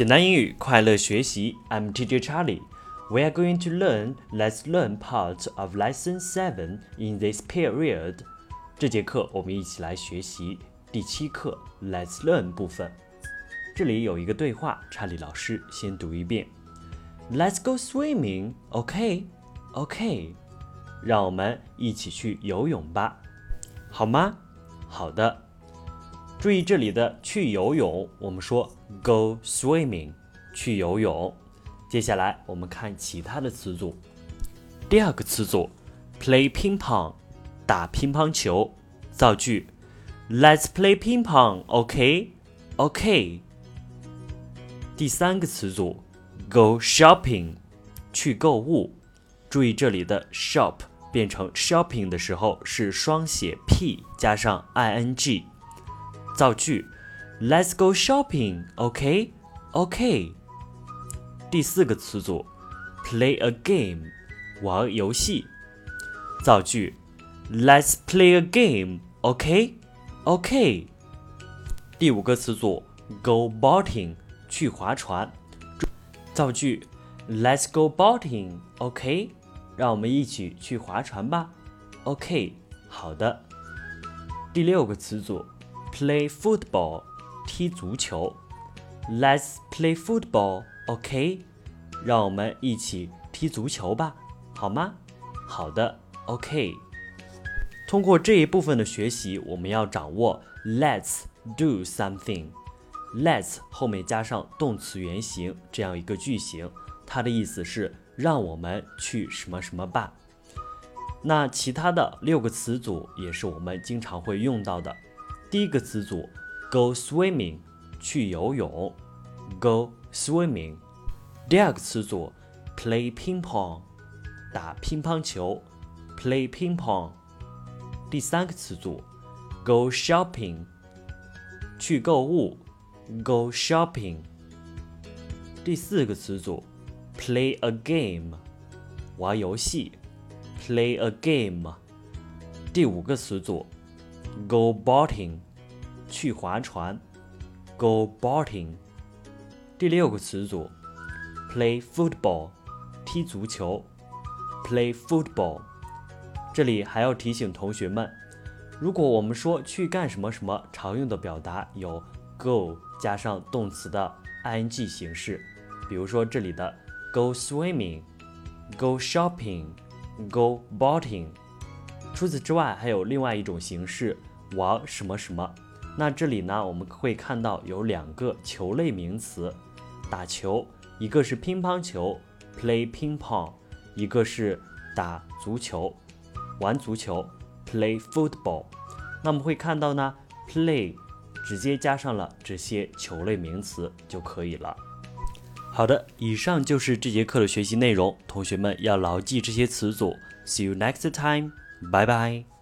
简单英语，快乐学习。I'm Teacher Charlie. We are going to learn. Let's learn part of Lesson Seven in this period. 这节课我们一起来学习第七课 Let's Learn 部分。这里有一个对话，查理老师先读一遍。Let's go swimming. OK, OK. 让我们一起去游泳吧，好吗？好的。注意这里的去游泳，我们说 go swimming，去游泳。接下来我们看其他的词组。第二个词组 play ping pong，打乒乓球。造句：Let's play ping pong，OK？OK。第三个词组 go shopping，去购物。注意这里的 shop 变成 shopping 的时候是双写 p 加上 ing。造句：Let's go shopping. OK, OK。第四个词组：play a game，玩游戏。造句：Let's play a game. OK, OK。第五个词组：go boating，去划船。造句：Let's go boating. OK，让我们一起去划船吧。OK，好的。第六个词组。Play football，踢足球。Let's play football，OK？让我们一起踢足球吧，好吗？好的，OK。通过这一部分的学习，我们要掌握 Let's do something。Let's 后面加上动词原形这样一个句型，它的意思是让我们去什么什么吧。那其他的六个词组也是我们经常会用到的。第一个词组，go swimming，去游泳，go swimming。第二个词组，play ping pong，打乒乓球，play ping pong。第三个词组，go shopping，去购物，go shopping。第四个词组，play a game，玩游戏，play a game。第五个词组。Go boating，去划船。Go boating。第六个词组，play football，踢足球。Play football。这里还要提醒同学们，如果我们说去干什么什么，常用的表达有 go 加上动词的 ing 形式，比如说这里的 go swimming，go shopping，go boating。除此之外，还有另外一种形式，玩什么什么。那这里呢，我们会看到有两个球类名词，打球，一个是乒乓球，play ping pong，一个是打足球，玩足球，play football。那我们会看到呢，play 直接加上了这些球类名词就可以了。好的，以上就是这节课的学习内容，同学们要牢记这些词组。See you next time. 拜拜。